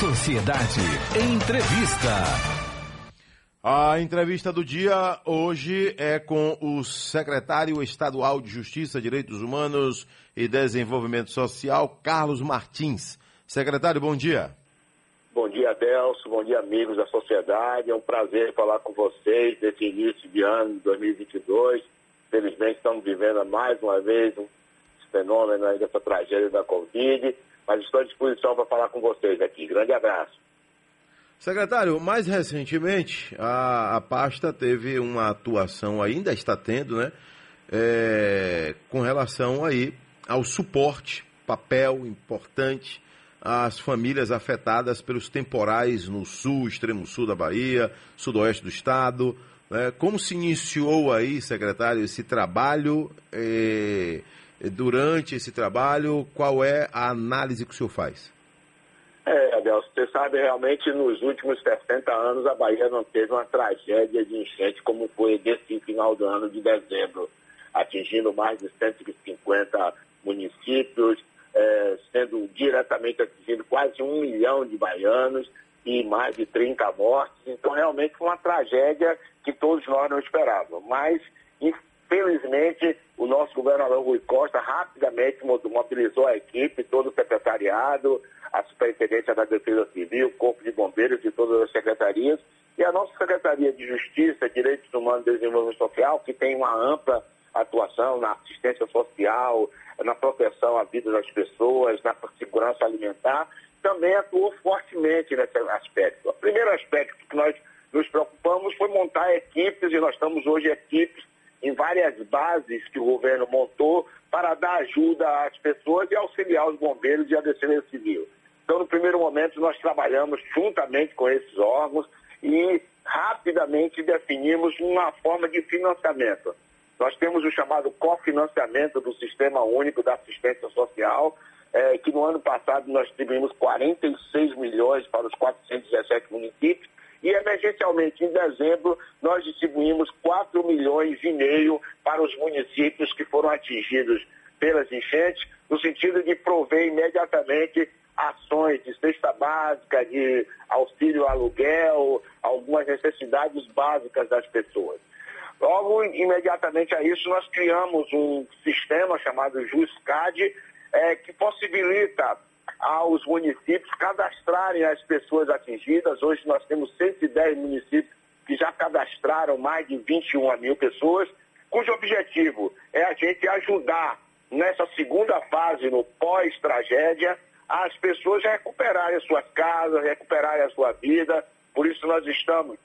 Sociedade Entrevista. A entrevista do dia hoje é com o secretário estadual de Justiça, Direitos Humanos e Desenvolvimento Social, Carlos Martins. Secretário, bom dia. Bom dia, Adelso. Bom dia, amigos da sociedade. É um prazer falar com vocês desse início de ano de 2022. Felizmente, estamos vivendo mais uma vez um fenômeno aí dessa tragédia da Covid mas estou à disposição para falar com vocês aqui. Grande abraço. Secretário, mais recentemente a, a pasta teve uma atuação, ainda está tendo, né? É, com relação aí ao suporte, papel importante às famílias afetadas pelos temporais no sul, extremo sul da Bahia, sudoeste do estado. Né? Como se iniciou aí, secretário, esse trabalho? É, durante esse trabalho? Qual é a análise que o senhor faz? É, Adelso, você sabe, realmente nos últimos 60 anos a Bahia não teve uma tragédia de enchente como foi desse final do ano de dezembro, atingindo mais de 150 municípios, é, sendo diretamente atingindo quase um milhão de baianos e mais de 30 mortes. Então, realmente foi uma tragédia que todos nós não esperávamos. Mas, Felizmente, o nosso governador Rui Costa rapidamente mobilizou a equipe, todo o secretariado, a Superintendência da Defesa Civil, o Corpo de Bombeiros e todas as secretarias, e a nossa Secretaria de Justiça, Direitos Humanos e Desenvolvimento Social, que tem uma ampla atuação na assistência social, na proteção à vida das pessoas, na segurança alimentar, também atuou fortemente nesse aspecto. O primeiro aspecto que nós nos preocupamos foi montar equipes, e nós estamos hoje equipes em várias bases que o governo montou para dar ajuda às pessoas e auxiliar os bombeiros e a defesa civil. Então, no primeiro momento, nós trabalhamos juntamente com esses órgãos e rapidamente definimos uma forma de financiamento. Nós temos o chamado cofinanciamento do Sistema Único da Assistência Social, é, que no ano passado nós distribuímos 46 milhões para os 417 municípios, e emergencialmente, em dezembro, nós distribuímos 4 milhões e meio para os municípios que foram atingidos pelas enchentes, no sentido de prover imediatamente ações de cesta básica, de auxílio aluguel, algumas necessidades básicas das pessoas. Logo, imediatamente a isso, nós criamos um sistema chamado JUSCAD, é, que possibilita aos municípios cadastrarem as pessoas atingidas. Hoje nós temos 110 municípios que já cadastraram mais de 21 mil pessoas, cujo objetivo é a gente ajudar nessa segunda fase, no pós-tragédia, as pessoas a recuperarem as suas casas, recuperarem a sua vida. Por isso nós estamos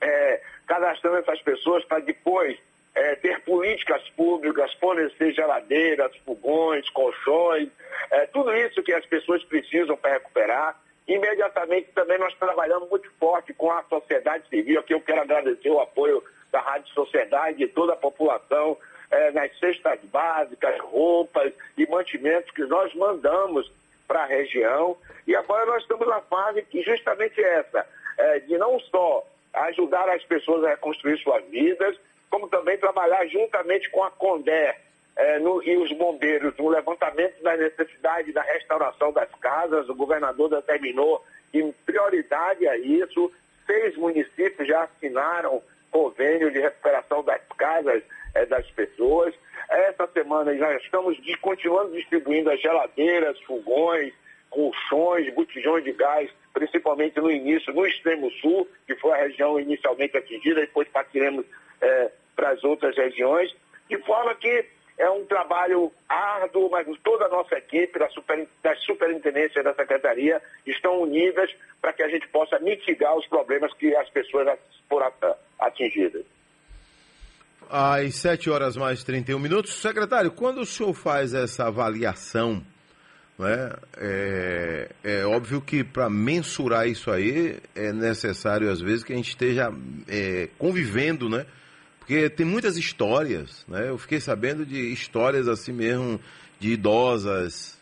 é, cadastrando essas pessoas para depois é, ter políticas públicas, fornecer geladeiras, fogões, colchões, é, tudo isso que as pessoas precisam para recuperar. Imediatamente também nós trabalhamos muito forte com a sociedade civil. Aqui eu quero agradecer o apoio da Rádio Sociedade e toda a população é, nas cestas básicas, roupas e mantimentos que nós mandamos para a região. E agora nós estamos na fase que justamente essa, é, de não só ajudar as pessoas a reconstruir suas vidas, como também trabalhar juntamente com a Condé é, no, e os bombeiros no levantamento da necessidade da restauração das casas. O governador determinou em prioridade a isso. Seis municípios já assinaram convênio de recuperação das casas é, das pessoas. Essa semana já estamos de, continuando distribuindo as geladeiras, fogões, colchões, botijões de gás, principalmente no início, no extremo sul, que foi a região inicialmente atingida, depois partiremos é, para as outras regiões, de forma que é um trabalho árduo, mas toda a nossa equipe da, super, da superintendência da secretaria estão unidas para que a gente possa mitigar os problemas que as pessoas foram atingidas. Às 7 horas mais 31 minutos. Secretário, quando o senhor faz essa avaliação, né, é, é óbvio que para mensurar isso aí é necessário, às vezes, que a gente esteja é, convivendo, né? Porque tem muitas histórias, né? Eu fiquei sabendo de histórias assim mesmo de idosas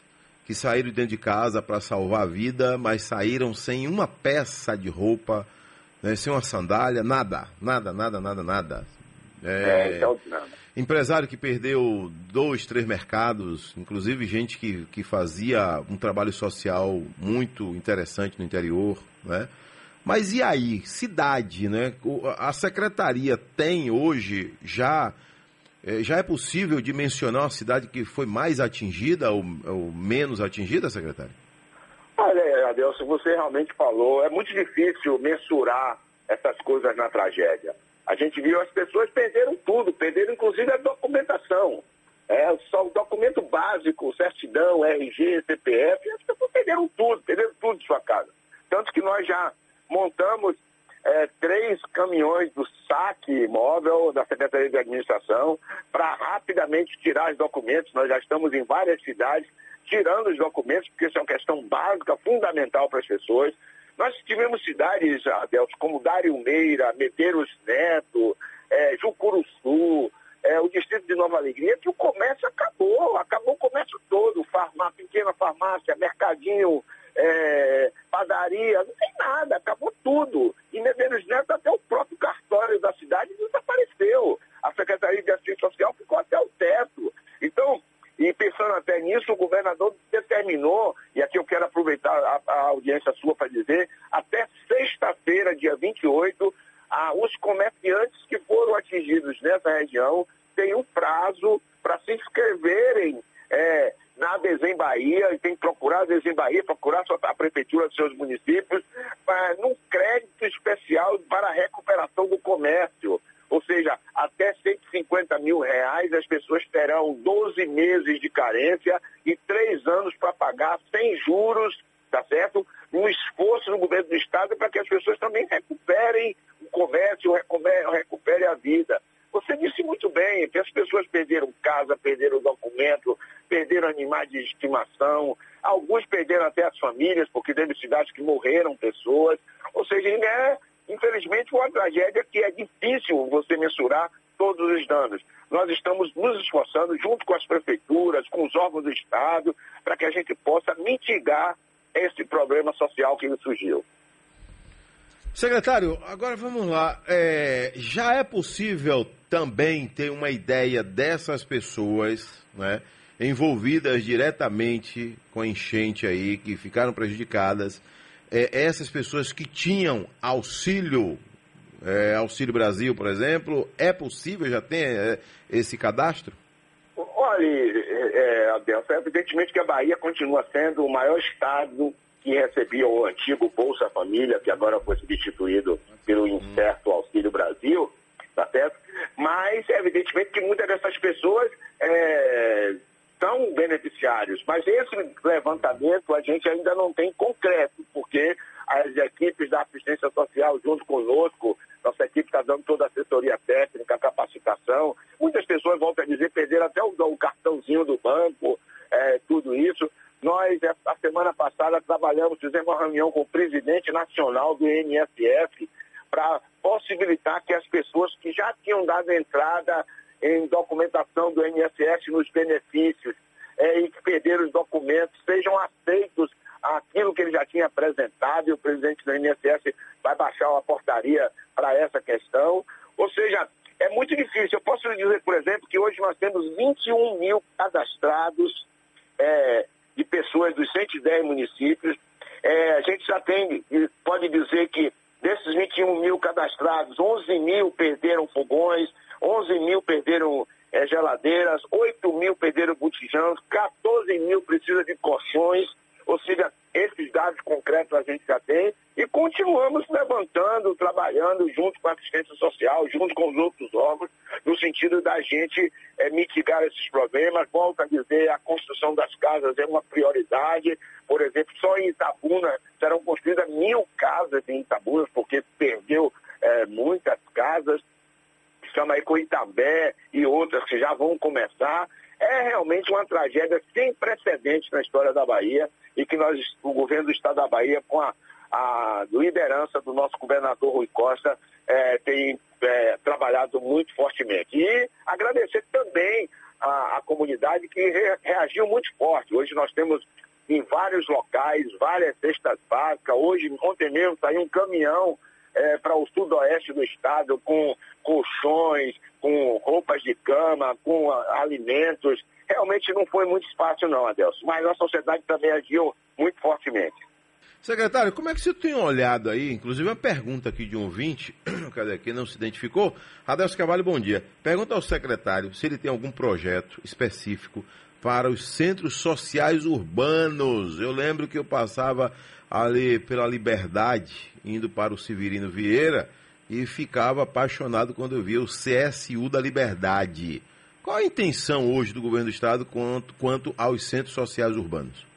que saíram dentro de casa para salvar a vida, mas saíram sem uma peça de roupa, né? sem uma sandália, nada, nada, nada, nada, nada. É, é então, nada. Empresário que perdeu dois, três mercados, inclusive gente que, que fazia um trabalho social muito interessante no interior, né? Mas e aí, cidade, né? A secretaria tem hoje já é, já é possível dimensionar uma cidade que foi mais atingida ou, ou menos atingida, secretário? Olha, Adelson, você realmente falou, é muito difícil mensurar essas coisas na tragédia. A gente viu as pessoas perderam tudo, perderam inclusive a documentação. É, só o documento básico, certidão, RG, CPF, as pessoas perderam tudo, perderam tudo de sua casa. Tanto que nós já montamos é, três caminhões do saque móvel da Secretaria de Administração para rapidamente tirar os documentos. Nós já estamos em várias cidades tirando os documentos, porque isso é uma questão básica, fundamental para as pessoas. Nós tivemos cidades, Adelso, como Dário Meira, Medeiros Neto, é, Jucuruçu, é, o distrito de Nova Alegria, que o comércio acabou, acabou o comércio todo, farmá, pequena farmácia, mercadinho, é, padaria, não tem nada, acabou tudo. E Medeiros Neto, até o próprio cartório da cidade desapareceu. A Secretaria de Assistência Social ficou até o teto. Então, e pensando até nisso, o governador determinou, e aqui eu quero aproveitar a, a audiência sua para dizer, até sexta-feira, dia 28, a, os comerciantes que foram atingidos nessa região têm um prazo para se inscreverem é, na Desem Bahia, e tem que procurar a Desem Bahia, procurar a prefeitura dos seus municípios, para, num crédito especial para a recuperação do comércio. Ou seja, até 150 mil reais as pessoas terão 12 meses de carência e três anos para pagar sem juros, tá certo? Um esforço no governo do Estado para que as pessoas também recuperem o comércio, recuperem a vida. Você disse muito bem que as pessoas perderam casa, perderam documento, perderam animais de estimação, alguns perderam até as famílias, porque teve cidades que morreram pessoas. Ou seja, é infelizmente, uma tragédia que é difícil você mensurar todos os danos. Nós estamos nos esforçando, junto com as prefeituras, com os órgãos do Estado, para que a gente possa mitigar esse problema social que surgiu. Secretário, agora vamos lá. É, já é possível também ter uma ideia dessas pessoas né, envolvidas diretamente com a enchente aí, que ficaram prejudicadas é, essas pessoas que tinham auxílio, é, Auxílio Brasil, por exemplo, é possível, já tem é, esse cadastro? Olha, é, Adelson, evidentemente que a Bahia continua sendo o maior estado que recebia o antigo Bolsa Família, que agora foi substituído pelo incerto Auxílio Brasil, tá certo? Mas, evidentemente, que muitas dessas pessoas é, são beneficiários, mas esse levantamento a gente ainda não tem concreto, porque as equipes da assistência social junto conosco, nossa equipe está dando toda a assessoria técnica, capacitação. Muitas pessoas, voltam a dizer, perderam até o, o cartãozinho do banco, é, tudo isso. Nós, a semana passada, trabalhamos, fizemos uma reunião com o presidente nacional do INSS para possibilitar que as pessoas que já tinham dado entrada em documentação do INSS nos benefícios é, e que perderam os documentos sejam aceitos aquilo que ele já tinha apresentado e o presidente do INSS vai baixar uma portaria para essa questão. Ou seja, é muito difícil. Eu posso lhe dizer, por exemplo, que hoje nós temos 21 mil cadastrados é, de pessoas dos 110 municípios. É, a gente já tem, pode dizer que desses 21 mil cadastrados, 11 mil perderam fogões, 11 mil perderam é, geladeiras, 8 mil perderam botijões, 14 mil precisam de colchões, ou seja, esses dados concretos a gente já tem e continuamos levantando, trabalhando junto com a assistência social, junto com os outros órgãos, no sentido da gente é, mitigar esses problemas. Volto a dizer, a construção das casas é uma prioridade. Por exemplo, só em Itabuna serão construídas mil casas em Itabuna, porque perdeu é, muitas casas chama aí Coitambé e outras que já vão começar. É realmente uma tragédia sem precedentes na história da Bahia e que nós, o governo do estado da Bahia, com a, a liderança do nosso governador Rui Costa, é, tem é, trabalhado muito fortemente. E agradecer também a comunidade que re, reagiu muito forte. Hoje nós temos em vários locais, várias cestas básicas. Hoje, ontem mesmo, saiu um caminhão é, para o sudoeste do estado com colchões, com roupas de cama, com alimentos. Realmente não foi muito fácil não, Adelson, mas a sociedade também agiu muito fortemente. Secretário, como é que você tem olhado aí, inclusive uma pergunta aqui de um ouvinte, cadê aqui, não se identificou? Adelso Cavalho, bom dia. Pergunta ao secretário se ele tem algum projeto específico para os centros sociais urbanos. Eu lembro que eu passava ali pela Liberdade, indo para o Severino Vieira, e ficava apaixonado quando eu via o CSU da Liberdade. Qual a intenção hoje do governo do estado quanto, quanto aos centros sociais urbanos?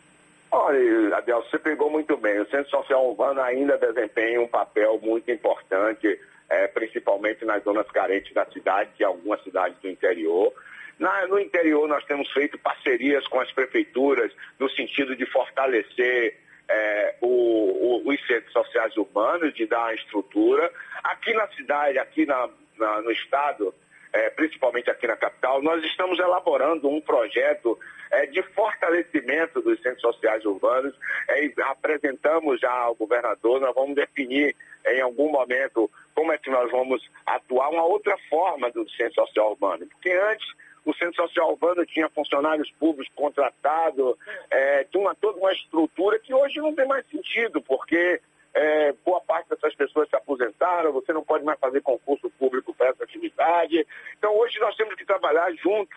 Olha, Adel, você pegou muito bem. O Centro Social Urbano ainda desempenha um papel muito importante, é, principalmente nas zonas carentes da cidade, e algumas cidades do interior. Na, no interior, nós temos feito parcerias com as prefeituras no sentido de fortalecer é, o, o, os centros sociais urbanos, de dar a estrutura. Aqui na cidade, aqui na, na, no estado, é, principalmente aqui na capital, nós estamos elaborando um projeto é, de fortalecimento dos centros sociais urbanos. É, apresentamos já ao governador, nós vamos definir em algum momento como é que nós vamos atuar, uma outra forma do centro social urbano. Porque antes o centro social urbano tinha funcionários públicos contratados, é, tinha toda uma estrutura que hoje não tem mais sentido, porque é, boa parte dessas pessoas se aposentaram, você não pode mais fazer concurso público para essa atividade. Então hoje nós temos que trabalhar junto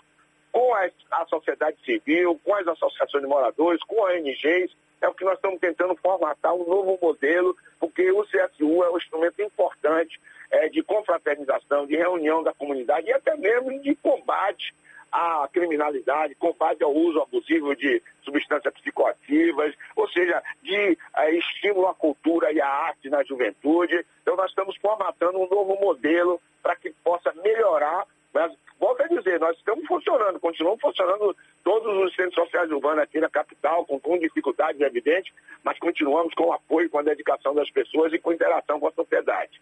com a, a sociedade civil, com as associações de moradores, com ONGs, é o que nós estamos tentando formatar um novo modelo, porque o CSU é um instrumento importante é, de confraternização, de reunião da comunidade e até mesmo de combate à criminalidade, combate ao uso abusivo de substâncias psicoativas, ou seja, de é, estímulo à cultura e à arte na juventude. Então nós estamos formatando um novo modelo para que possa melhorar mas, volto a dizer, nós estamos funcionando, continuamos funcionando todos os centros sociais urbanos aqui na capital, com, com dificuldades evidentes, mas continuamos com o apoio, com a dedicação das pessoas e com interação com a sociedade.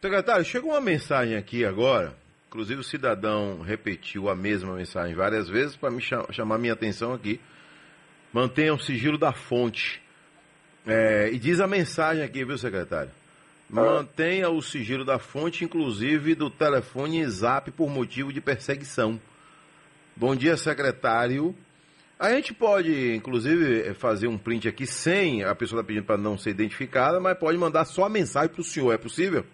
Secretário, chegou uma mensagem aqui agora, inclusive o cidadão repetiu a mesma mensagem várias vezes para me chamar minha atenção aqui. Mantenha o sigilo da fonte. É, e diz a mensagem aqui, viu, secretário? Mantenha o sigilo da fonte, inclusive do telefone e zap por motivo de perseguição. Bom dia, secretário. A gente pode, inclusive, fazer um print aqui sem a pessoa está pedindo para não ser identificada, mas pode mandar só a mensagem para o senhor, é possível?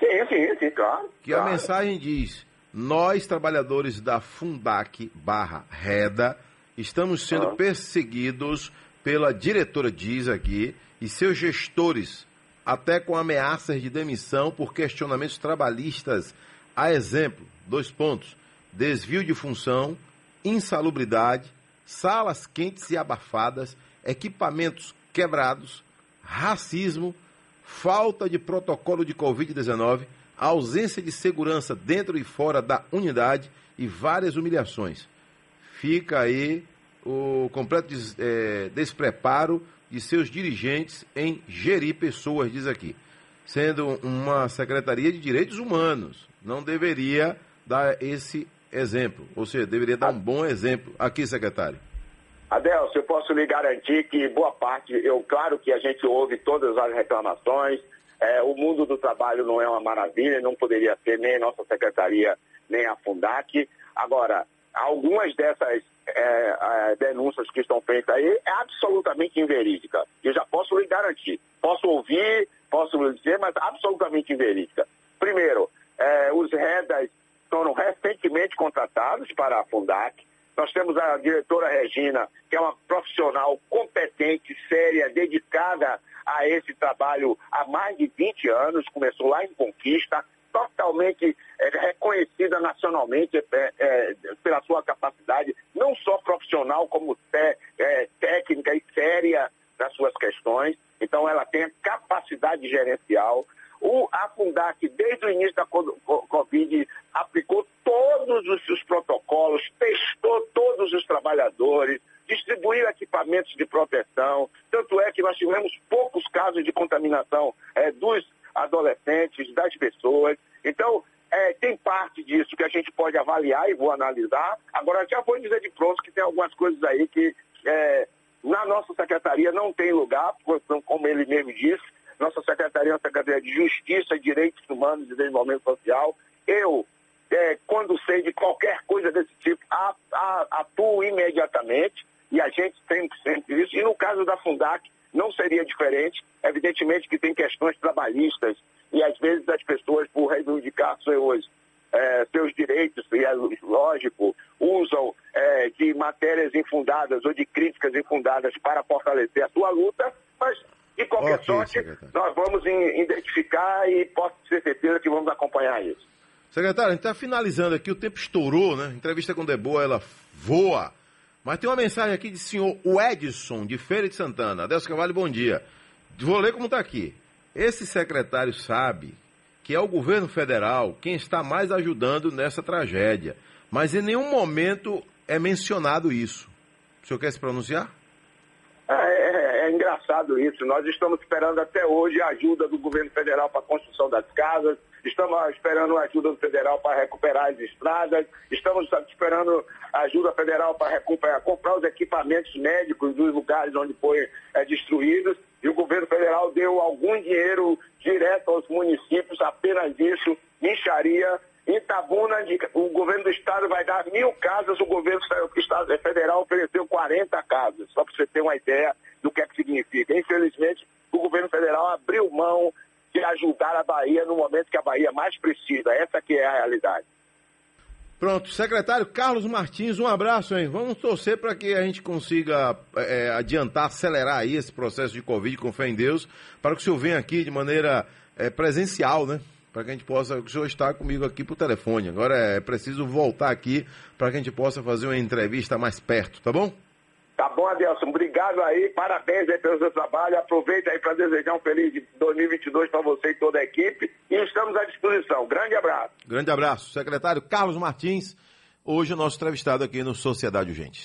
Sim, sim, sim, claro. Que claro. a mensagem diz: Nós, trabalhadores da Fundac barra Reda, estamos sendo ah. perseguidos pela diretora, diz aqui, e seus gestores até com ameaças de demissão por questionamentos trabalhistas. A exemplo, dois pontos: desvio de função, insalubridade, salas quentes e abafadas, equipamentos quebrados, racismo, falta de protocolo de Covid-19, ausência de segurança dentro e fora da unidade e várias humilhações. Fica aí o completo des, é, despreparo de seus dirigentes em gerir pessoas, diz aqui. Sendo uma secretaria de direitos humanos, não deveria dar esse exemplo, ou seja, deveria dar um bom exemplo. Aqui, secretário. Adelso, eu posso lhe garantir que boa parte, eu claro que a gente ouve todas as reclamações, é, o mundo do trabalho não é uma maravilha, não poderia ser nem a nossa secretaria, nem a Fundac. Agora, algumas dessas é, é, denúncias que estão feitas aí é absolutamente inverídica. Eu já posso lhe garantir. Posso ouvir, posso lhe dizer, mas absolutamente inverídica. Primeiro, é, os REDAs foram recentemente contratados para a Fundac. Nós temos a diretora Regina, que é uma profissional competente, séria, dedicada a esse trabalho há mais de 20 anos, começou lá em Conquista, totalmente é, reconhecida nacionalmente é, é, pela sua capacidade, não só profissional, como te, é, técnica e séria nas suas questões. Então, ela tem capacidade gerencial. O, a Fundac, desde o início da Covid, aplicou todos os seus protocolos, testou todos os trabalhadores, distribuiu equipamentos de proteção. Tanto é que nós tivemos poucos casos de contaminação é, dos adolescentes, das pessoas. Então, é, tem parte disso que a gente pode avaliar e vou analisar. Agora, já vou dizer de pronto que tem algumas coisas aí que é, na nossa secretaria não tem lugar, como ele mesmo disse. Nossa secretaria é uma secretaria de Justiça, Direitos Humanos e Desenvolvimento Social. Eu, é, quando sei de qualquer coisa desse tipo, atuo imediatamente e a gente tem sempre isso. E no caso da Fundac, não seria diferente. Evidentemente que tem questões trabalhistas e às vezes as pessoas, por reivindicar seus, é, seus direitos, e é lógico, usam é, de matérias infundadas ou de críticas infundadas para fortalecer a sua luta, mas de qualquer okay, sorte, secretário. nós vamos identificar e posso ter certeza que vamos acompanhar isso. Secretário, a gente está finalizando aqui, o tempo estourou, né? A entrevista com Deboa, ela voa. Mas tem uma mensagem aqui de senhor Edson, de Feira de Santana. Adelso Cavalho, bom dia. Vou ler como está aqui. Esse secretário sabe que é o governo federal quem está mais ajudando nessa tragédia. Mas em nenhum momento é mencionado isso. O senhor quer se pronunciar? É, é engraçado isso. Nós estamos esperando até hoje a ajuda do governo federal para a construção das casas, estamos esperando a ajuda federal para recuperar as estradas, estamos esperando a ajuda federal para recuperar, comprar os equipamentos médicos dos lugares onde foi é, destruídos. E o governo federal deu algum dinheiro direto aos municípios, apenas isso, micharia Itabuna, o governo do estado vai dar mil casas, o governo federal ofereceu 40 casas, só para você ter uma ideia do que é que significa. Infelizmente, o governo federal abriu mão de ajudar a Bahia no momento que a Bahia mais precisa. Essa que é a realidade. Pronto, secretário Carlos Martins, um abraço, hein? Vamos torcer para que a gente consiga é, adiantar, acelerar aí esse processo de Covid com fé em Deus, para que o senhor venha aqui de maneira é, presencial, né? Para que a gente possa. O senhor está comigo aqui por telefone. Agora é preciso voltar aqui para que a gente possa fazer uma entrevista mais perto, tá bom? Tá bom, Adelson. Obrigado aí. Parabéns aí pelo seu trabalho. Aproveita aí para desejar um feliz 2022 para você e toda a equipe. E estamos à disposição. Grande abraço. Grande abraço. Secretário Carlos Martins, hoje o nosso entrevistado aqui no Sociedade Urgentes.